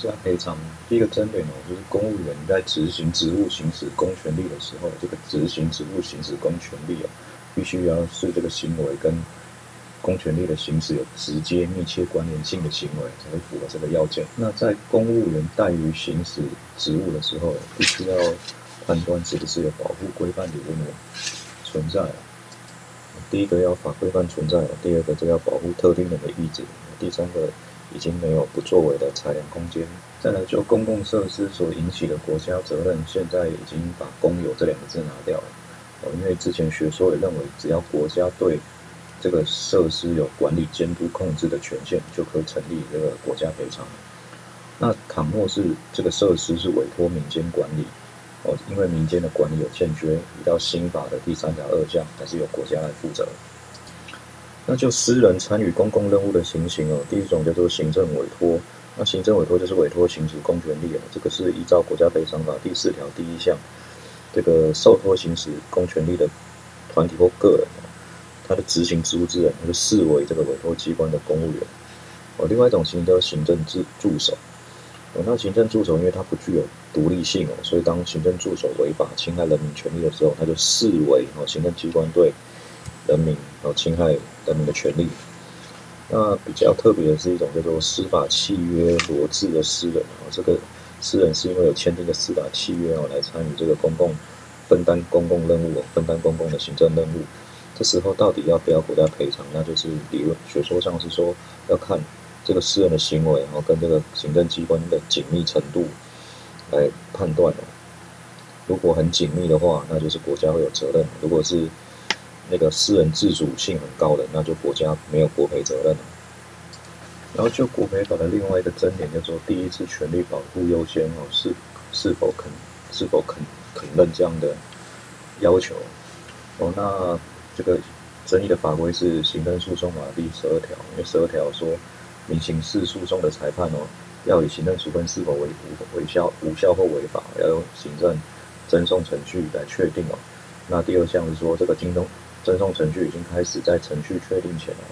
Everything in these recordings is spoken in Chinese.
这样赔偿第一个争点呢，就是公务员在执行职务、行使公权力的时候，这个执行职务、行使公权力啊，必须要是这个行为跟公权力的行使有直接、密切关联性的行为，才会符合这个要件。那在公务员怠于行使职务的时候，必须要判断是不是有保护规范理论的存在啊。第一个要法规范存在，第二个就要保护特定人的意志，第三个。已经没有不作为的裁量空间。再来，就公共设施所引起的国家责任，现在已经把“公有”这两个字拿掉了。哦，因为之前学说也认为，只要国家对这个设施有管理、监督、控制的权限，就可以成立这个国家赔偿。那倘若是这个设施是委托民间管理，哦，因为民间的管理有欠缺，依照新法的第三条二项，还是由国家来负责。那就私人参与公共任务的情形哦，第一种叫做行政委托，那行政委托就是委托行使公权力哦，这个是依照国家赔偿法第四条第一项，这个受托行使公权力的团体或个人，他的执行职务之人，他就视为这个委托机关的公务员。哦，另外一种情形叫行政助助手，哦，那行政助手因为他不具有独立性哦，所以当行政助手违法侵害人民权利的时候，他就视为哦行政机关对。人民然后，侵害人民的权利。那比较特别的是一种叫做司法契约罗致的私人哦，这个私人是因为有签订的司法契约哦，来参与这个公共分担公共任务，分担公共的行政任务。这时候到底要不要国家赔偿？那就是理论学说上是说要看这个私人的行为，然后跟这个行政机关的紧密程度来判断哦。如果很紧密的话，那就是国家会有责任；如果是那个私人自主性很高的，那就国家没有国赔责任了。然后就国赔法的另外一个争点叫做第一次权利保护优先哦，是是否肯是否肯肯认这样的要求哦？那这个争议的法规是行政诉讼法第十二条，因为十二条说民刑事诉讼的裁判哦，要以行政处分是否为无违效无效或违法，要用行政赠送程序来确定哦。那第二项是说这个京东。赠送程序已经开始，在程序确定前哦，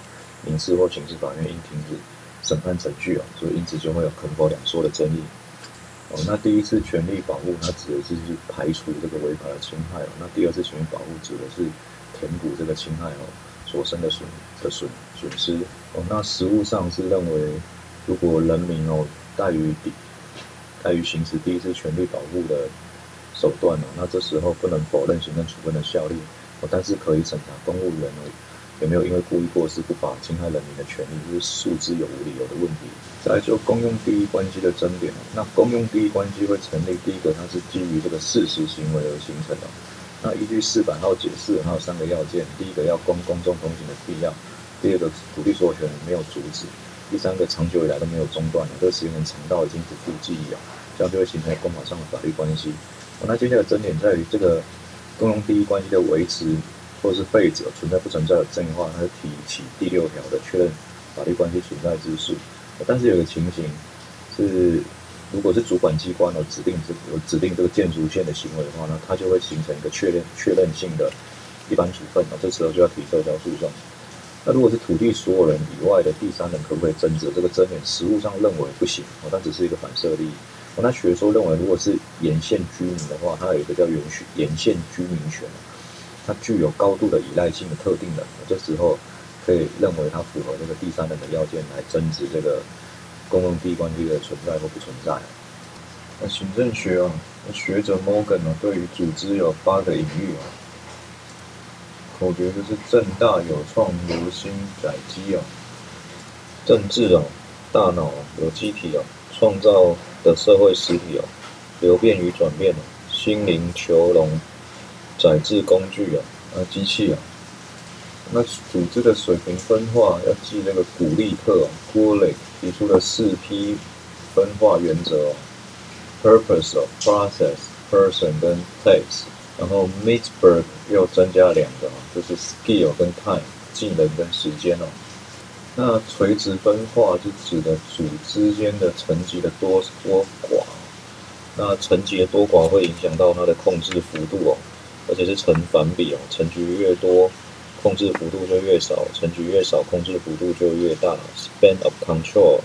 民事或刑事法院应停止审判程序哦，所以因此就会有肯否两说的争议哦。那第一次权利保护，它指的是排除这个违法的侵害哦。那第二次权利保护指的是填补这个侵害哦所生的损的损损失哦。那实务上是认为，如果人民哦怠于第怠于行使第一次权利保护的手段哦，那这时候不能否认行政处分的效力。但是可以审查公务员而已有没有因为故意过失不法侵害人民的权利，就是诉之有无理由的问题。再来就公用第一关系的争点，那公用第一关系会成立，第一个它是基于这个事实行为而形成的。那依据四版号解释，它有三个要件：第一个要公公众通行的必要；第二个土地所有权人没有阻止；第三个长久以来都没有中断了，这个时间很长到已经不复记忆了，这样就会形成公法上的法律关系。那接下来争点在于这个。公用第一关系的维持或是废止存在不存在的正义化，它是提起第六条的确认法律关系存在之诉。但是有个情形是，如果是主管机关的指定这有指定这个建筑线的行为的话呢，它就会形成一个确认确认性的一般处分啊，这时候就要提撤销诉讼。那如果是土地所有人以外的第三人可不可以争执？这个争点实务上认为不行哦，但只是一个反射利益。那学说认为，如果是沿线居民的话，它有一个叫“沿续沿线居民权”，它具有高度的依赖性的特定人，这时候可以认为它符合这个第三人的要件来争执这个公共地关系的存在或不存在。那行政学啊，学者 Morgan 呢，对于组织有八个隐喻啊，口诀就是“正大有创，留心载机啊，政治啊，大脑有机体啊，创造。”的社会实体哦，流变与转变哦，心灵囚笼，载制工具啊，啊机器啊，那组织的水平分化要记那个古利特哦 g u l i c 提出的四批分化原则哦，Purpose 哦，Process，Person 跟 Place，然后 m i t s b e r g 又增加两个哦，就是 Skill 跟 Time，技能跟时间哦。那垂直分化是指的组之间的层级的多多寡，那层级的多寡会影响到它的控制幅度哦，而且是成反比哦，层级越多，控制幅度就越少，层级越少，控制幅度就越大。Span of control，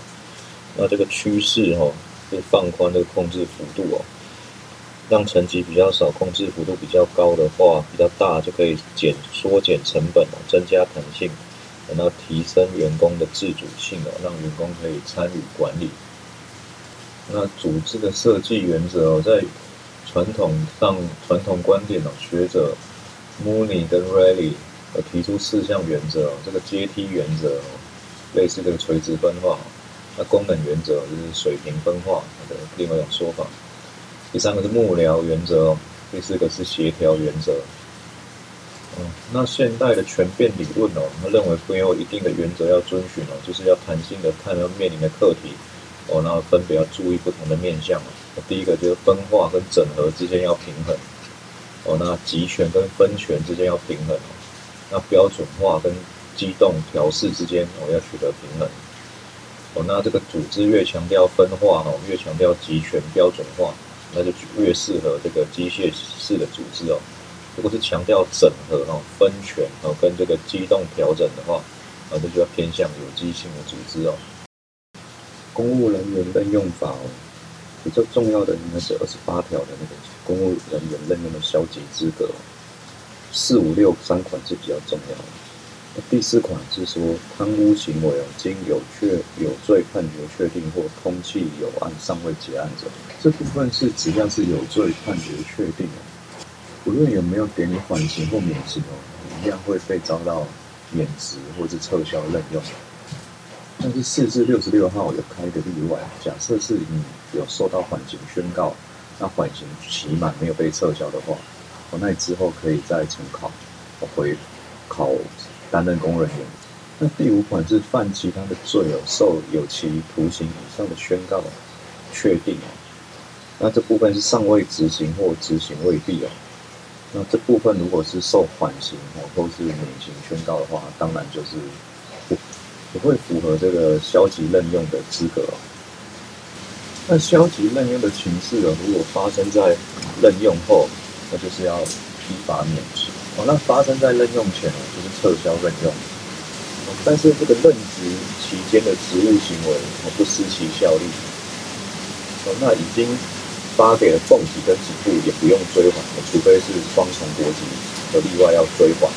那这个趋势哈是放宽这个控制幅度哦，让层级比较少、控制幅度比较高的话，比较大就可以减缩减成本哦，增加弹性，然后提升员工的自主性哦，让员工可以参与管理。那组织的设计原则哦，在传统上传统观点哦，学者 Mooney 跟 Riley 呃提出四项原则哦，这个阶梯原则哦，类似这个垂直分化。那功能原则就是水平分化的另外一种说法。第三个是幕僚原则哦，第四个是协调原则。那现代的全变理论哦，他认为没有一定的原则要遵循哦，就是要弹性的看要面临的课题哦，然后分别要注意不同的面向。第一个就是分化跟整合之间要平衡哦，那集权跟分权之间要平衡，那标准化跟机动调试之间哦要取得平衡。哦，那这个组织越强调分化哦，越强调集权标准化，那就越适合这个机械式的组织哦。如果是强调整合哦、分权哦跟这个机动调整的话，啊，这就要偏向有机性的组织哦。公务人员任用法哦，比较重要的应该是二十八条的那个公务人员任用的消极资格，四五六三款是比较重要的。第四款是说贪污行为哦，经有确有罪判决确定或通缉有案尚未结案者，这部分是只要是有罪判决确定哦，不论有没有给你缓刑或免刑哦，一样会被遭到免职或是撤销任用。但是四至六十六号有开一个例外，假设是你有受到缓刑宣告，那缓刑期满没有被撤销的话，哦，那你之后可以再重考，回考。担任公务人员。那第五款是犯其他的罪哦，受有期徒刑以上的宣告确定哦。那这部分是尚未执行或执行未毕哦。那这部分如果是受缓刑哦，或是免刑宣告的话，当然就是不不会符合这个消极任用的资格哦。那消极任用的情势呢，如果发生在任用后，那就是要依法免职。哦，那发生在任用前哦，就是撤销任用。但是这个任职期间的职务行为哦，不失其效力。哦，那已经发给了俸级跟职务，也不用追还，除非是双重国籍的例外要追还。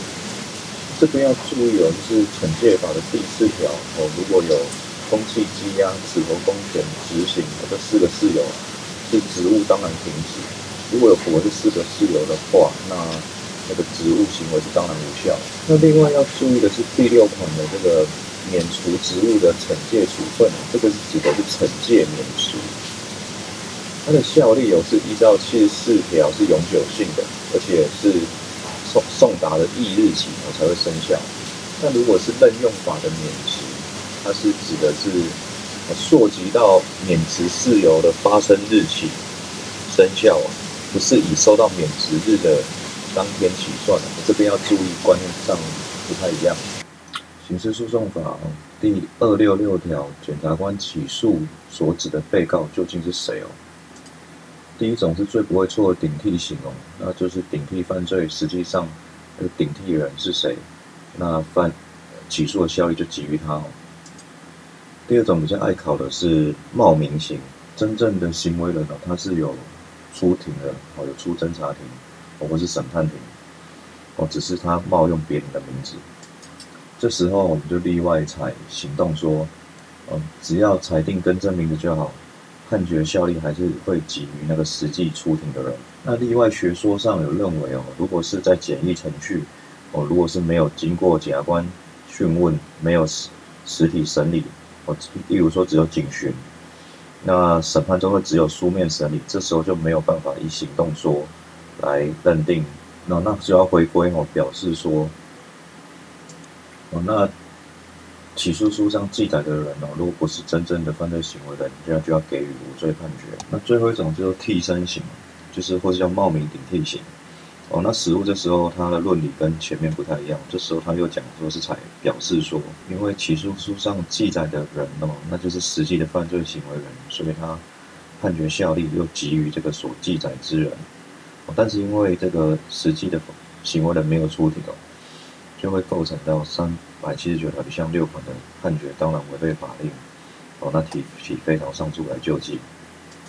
这边要注意哦，就是惩戒法的第四条哦，如果有空气羁押、死活公权执行这四个事由，是职务当然停止。如果有符合这四个事由的话，那那个职务行为是当然无效。那另外要注意的是第六款的这个免除职务的惩戒处分，这个是指的是惩戒免除，它的效力有是依照七十四条是永久性的，而且是送送达的翌日起才会生效。那如果是任用法的免职，它是指的是溯及到免职事由的发生日起生效啊，不是以收到免职日的。当天起算的，这边要注意观念上不太一样。刑事诉讼法第二六六条，检察官起诉所指的被告究竟是谁哦？第一种是最不会错的顶替型哦，那就是顶替犯罪，实际上这个顶替人是谁，那犯起诉的效力就给予他哦。第二种比较爱考的是冒名型，真正的行为人哦，他是有出庭的哦，有出侦查庭。我不是审判庭，哦，只是他冒用别人的名字。这时候我们就例外采行动说，嗯，只要裁定更正名字就好，判决效力还是会给予那个实际出庭的人。那例外学说上有认为哦，如果是在简易程序，哦，如果是没有经过检察官讯问，没有实实体审理，哦，例如说只有警讯，那审判中会只有书面审理，这时候就没有办法以行动说。来认定，那那就要回归哦，表示说，哦，那起诉书上记载的人哦，如果不是真正的犯罪行为人，这样就要给予无罪判决。那最后一种就是替身型，就是或者叫冒名顶替型。哦，那实务这时候他的论理跟前面不太一样，这时候他又讲说是才表示说，因为起诉书上记载的人哦，那就是实际的犯罪行为人，所以他判决效力又给予这个所记载之人。但是因为这个实际的行为人没有出庭哦，就会构成到三百七十九条第项六款的判决，当然违背法令哦，那提起非常上诉来救济。